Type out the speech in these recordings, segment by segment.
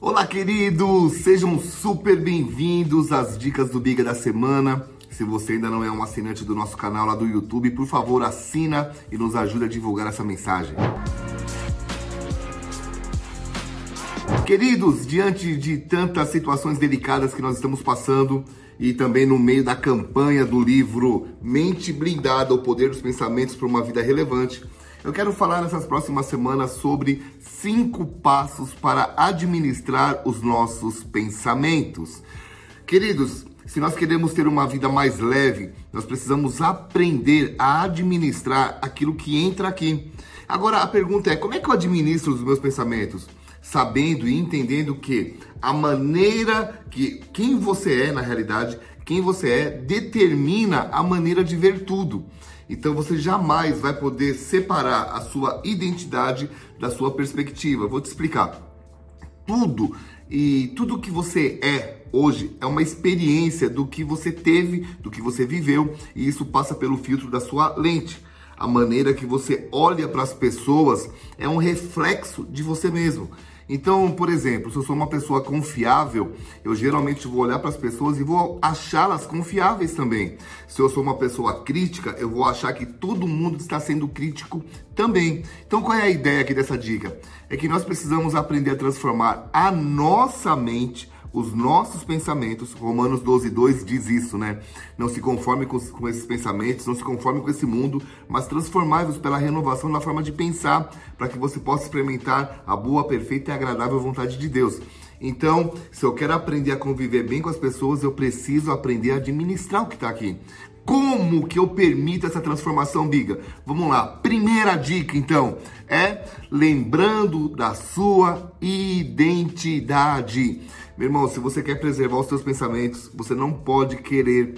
Olá, queridos! Sejam super bem-vindos às dicas do Biga da semana. Se você ainda não é um assinante do nosso canal lá do YouTube, por favor, assina e nos ajude a divulgar essa mensagem. Queridos, diante de tantas situações delicadas que nós estamos passando e também no meio da campanha do livro Mente Blindada, o Poder dos Pensamentos para uma Vida Relevante, eu quero falar nessas próximas semanas sobre cinco passos para administrar os nossos pensamentos. Queridos, se nós queremos ter uma vida mais leve, nós precisamos aprender a administrar aquilo que entra aqui. Agora a pergunta é: como é que eu administro os meus pensamentos? Sabendo e entendendo que a maneira que quem você é na realidade, quem você é, determina a maneira de ver tudo. Então você jamais vai poder separar a sua identidade da sua perspectiva. vou te explicar. Tudo e tudo que você é hoje é uma experiência do que você teve, do que você viveu, e isso passa pelo filtro da sua lente. A maneira que você olha para as pessoas é um reflexo de você mesmo. Então, por exemplo, se eu sou uma pessoa confiável, eu geralmente vou olhar para as pessoas e vou achá-las confiáveis também. Se eu sou uma pessoa crítica, eu vou achar que todo mundo está sendo crítico também. Então, qual é a ideia aqui dessa dica? É que nós precisamos aprender a transformar a nossa mente os nossos pensamentos. Romanos 12, 2 diz isso, né? Não se conforme com, com esses pensamentos, não se conforme com esse mundo, mas transformai-vos pela renovação na forma de pensar, para que você possa experimentar a boa, perfeita e agradável vontade de Deus. Então, se eu quero aprender a conviver bem com as pessoas, eu preciso aprender a administrar o que está aqui. Como que eu permito essa transformação, Biga? Vamos lá. Primeira dica, então, é lembrando da sua identidade. Meu irmão, se você quer preservar os seus pensamentos, você não pode querer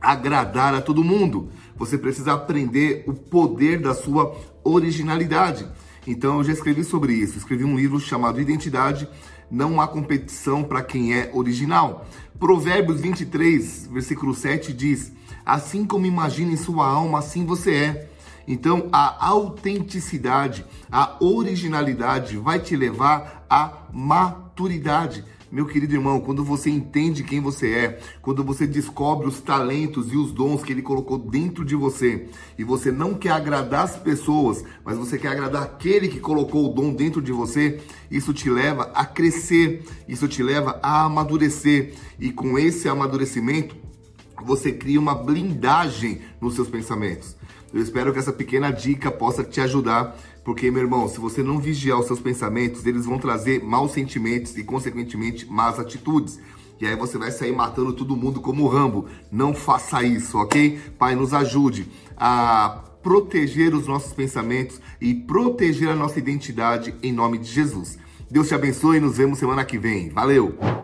agradar a todo mundo. Você precisa aprender o poder da sua originalidade. Então eu já escrevi sobre isso. Escrevi um livro chamado Identidade. Não há competição para quem é original. Provérbios 23, versículo 7 diz: Assim como imagina em sua alma, assim você é. Então, a autenticidade, a originalidade vai te levar à maturidade. Meu querido irmão, quando você entende quem você é, quando você descobre os talentos e os dons que ele colocou dentro de você, e você não quer agradar as pessoas, mas você quer agradar aquele que colocou o dom dentro de você, isso te leva a crescer, isso te leva a amadurecer, e com esse amadurecimento, você cria uma blindagem nos seus pensamentos. Eu espero que essa pequena dica possa te ajudar, porque, meu irmão, se você não vigiar os seus pensamentos, eles vão trazer maus sentimentos e, consequentemente, más atitudes. E aí você vai sair matando todo mundo como o Rambo. Não faça isso, ok? Pai, nos ajude a proteger os nossos pensamentos e proteger a nossa identidade em nome de Jesus. Deus te abençoe e nos vemos semana que vem. Valeu!